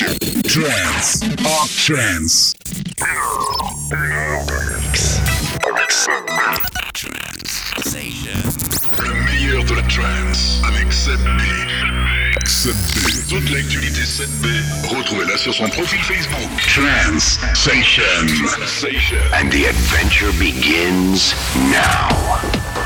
Trans. Up Trans. Le meilleur de la trance avec 7B. 7B. Toute l'actualité 7B, retrouvez-la sur son profil Facebook. Trans Station. And the adventure begins now.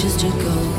Ships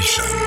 Session.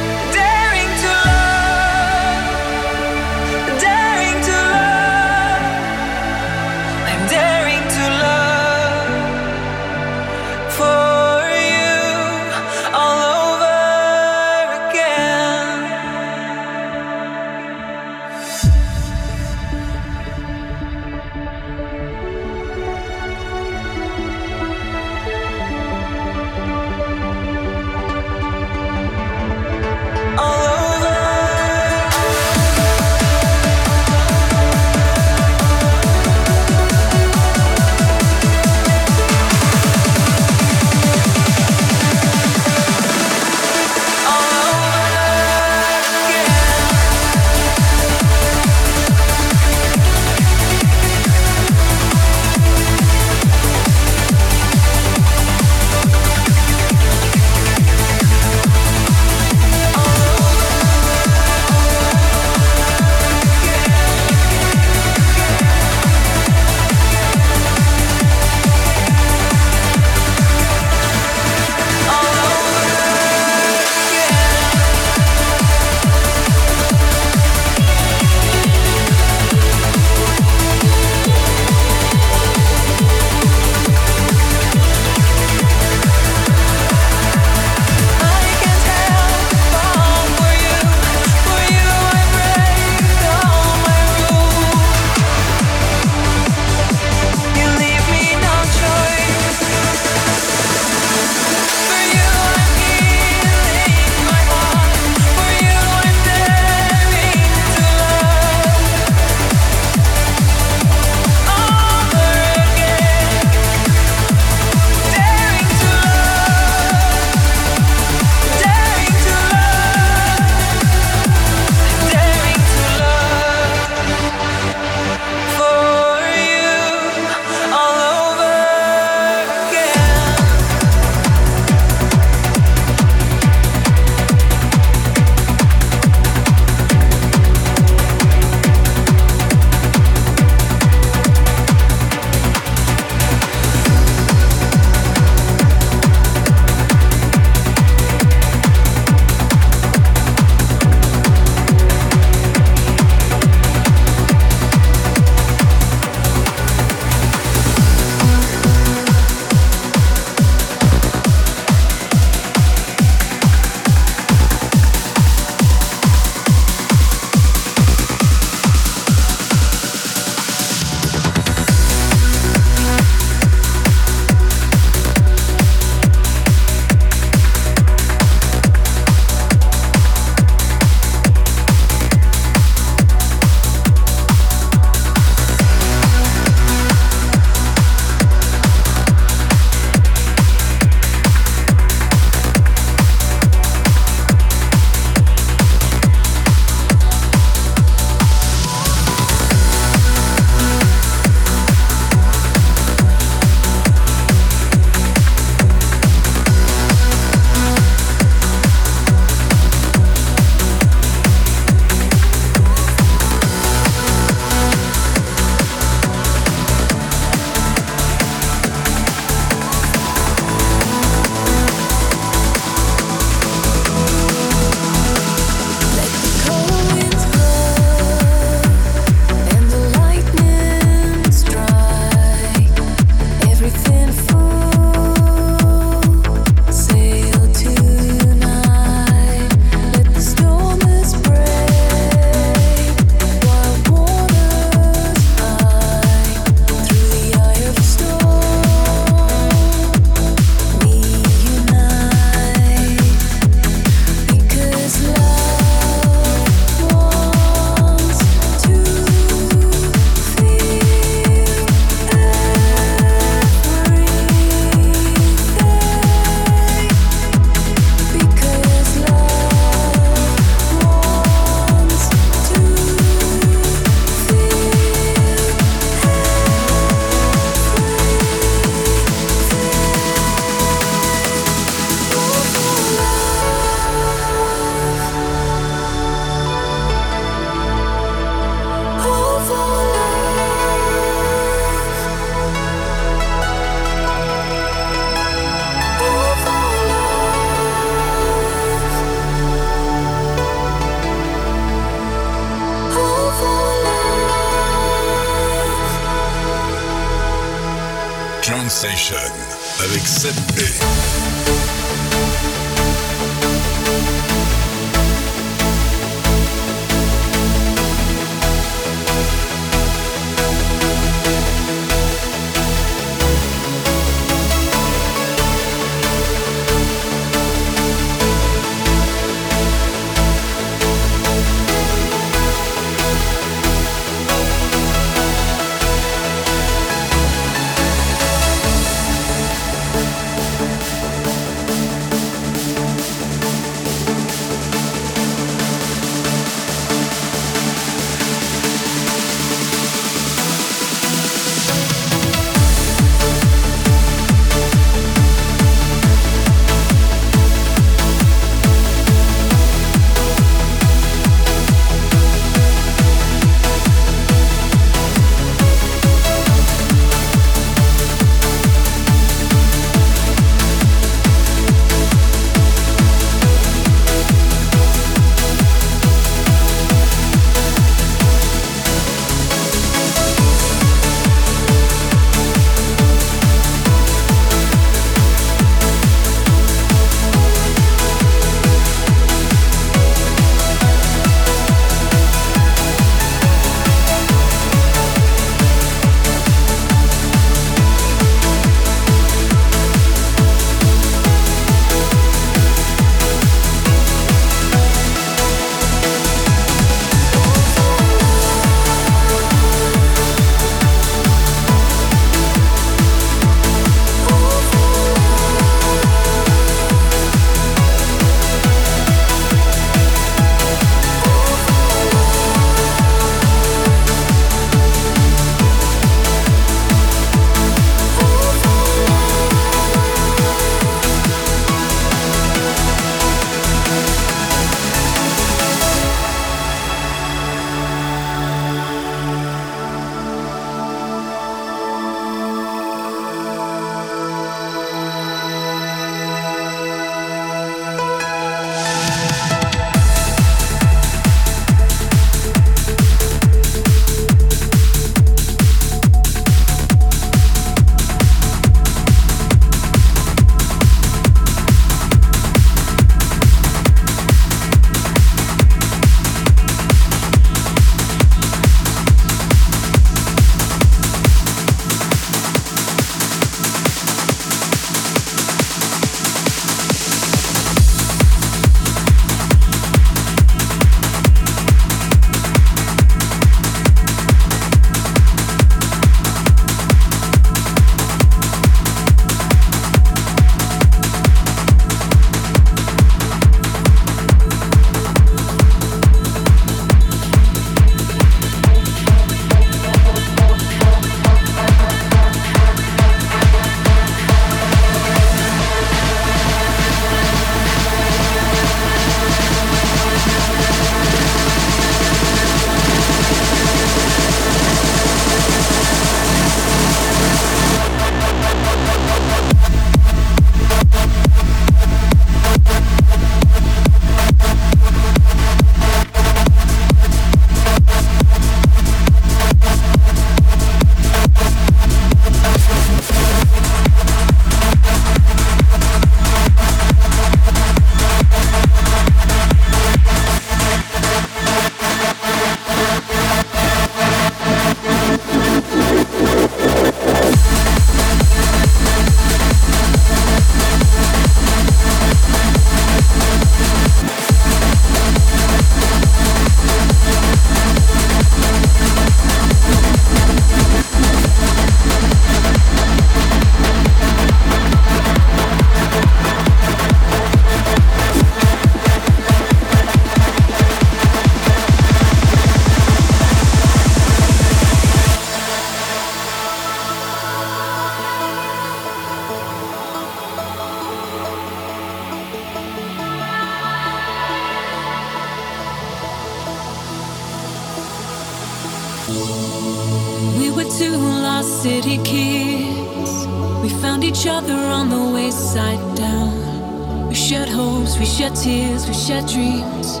your dreams.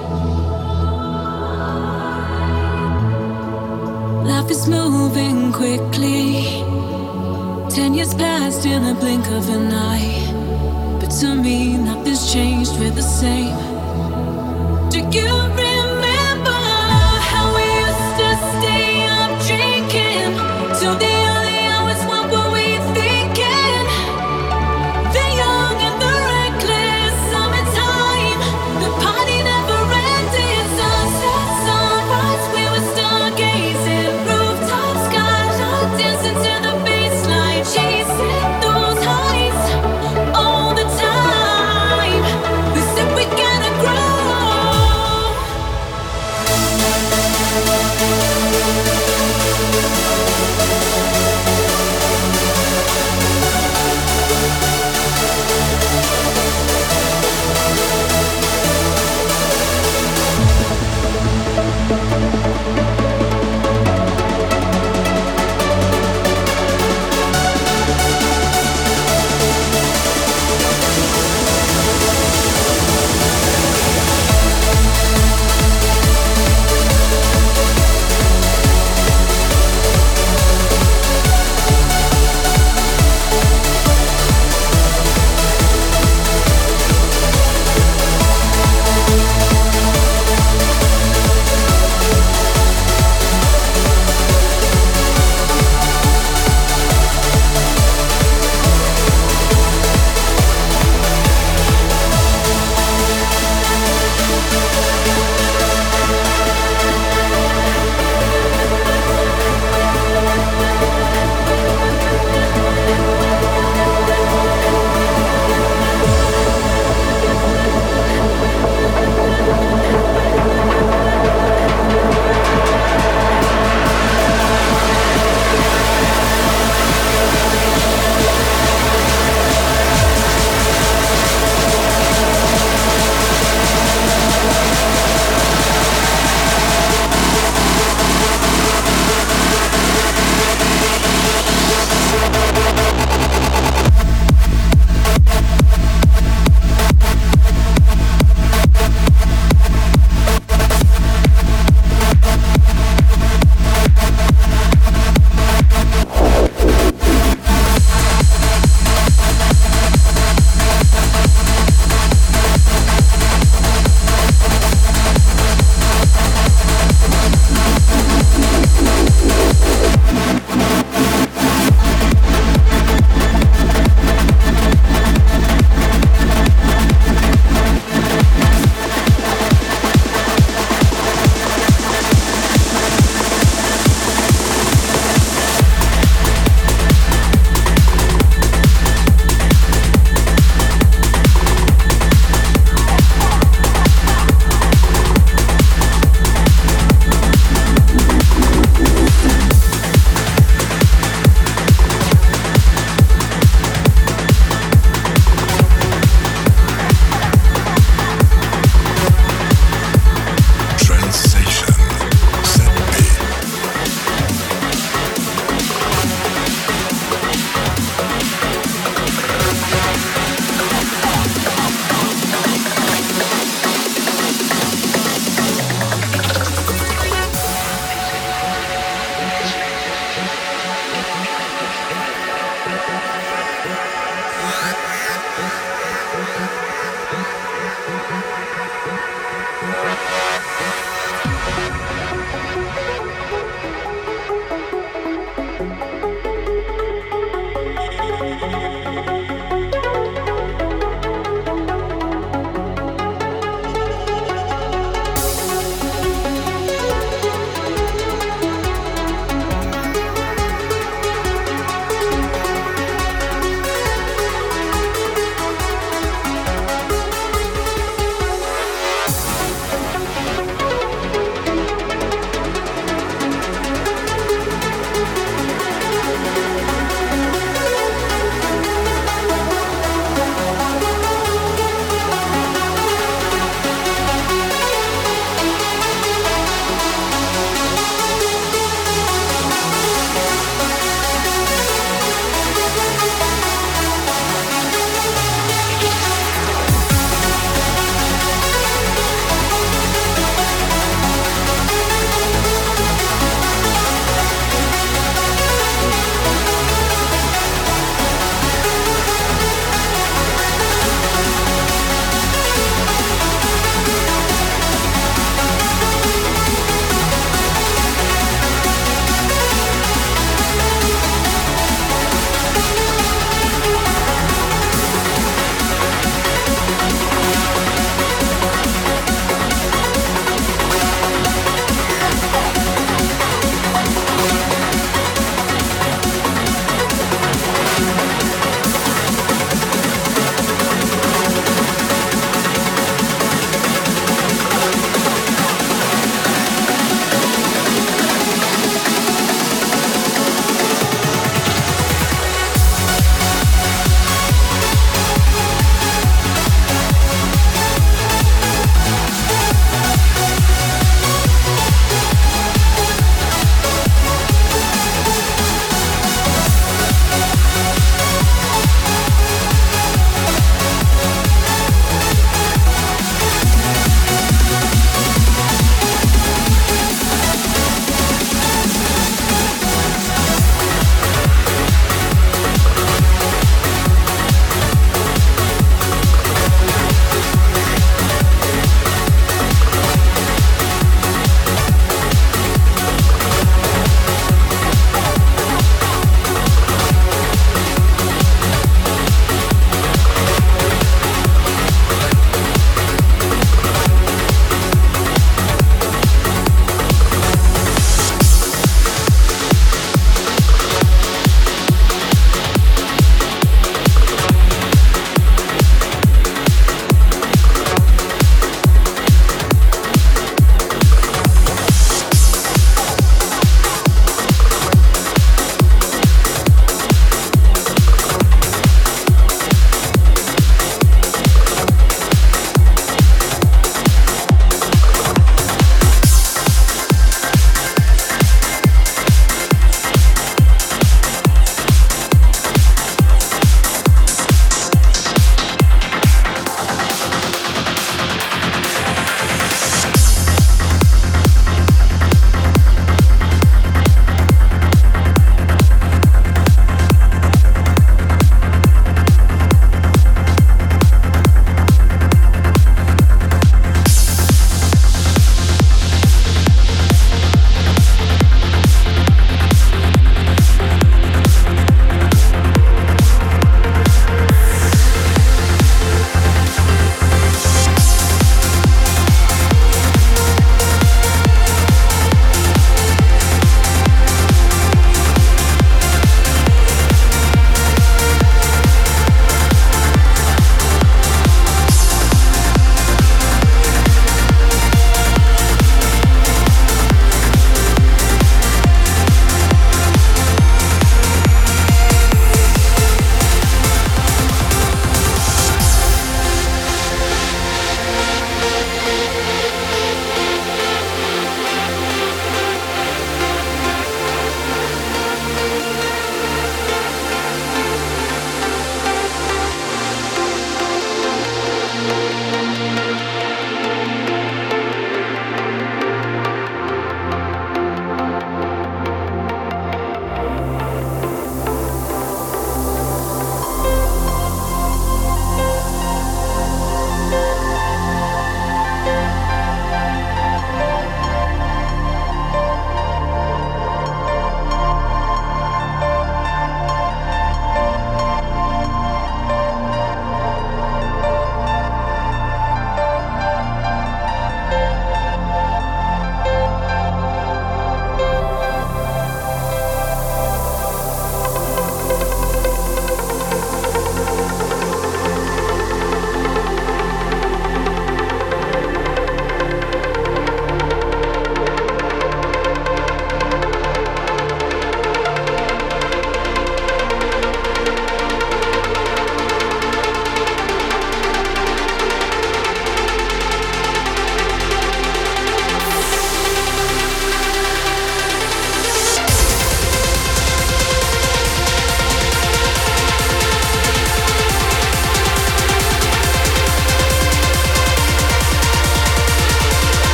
Life is moving quickly. Ten years passed in the blink of an eye. But to me,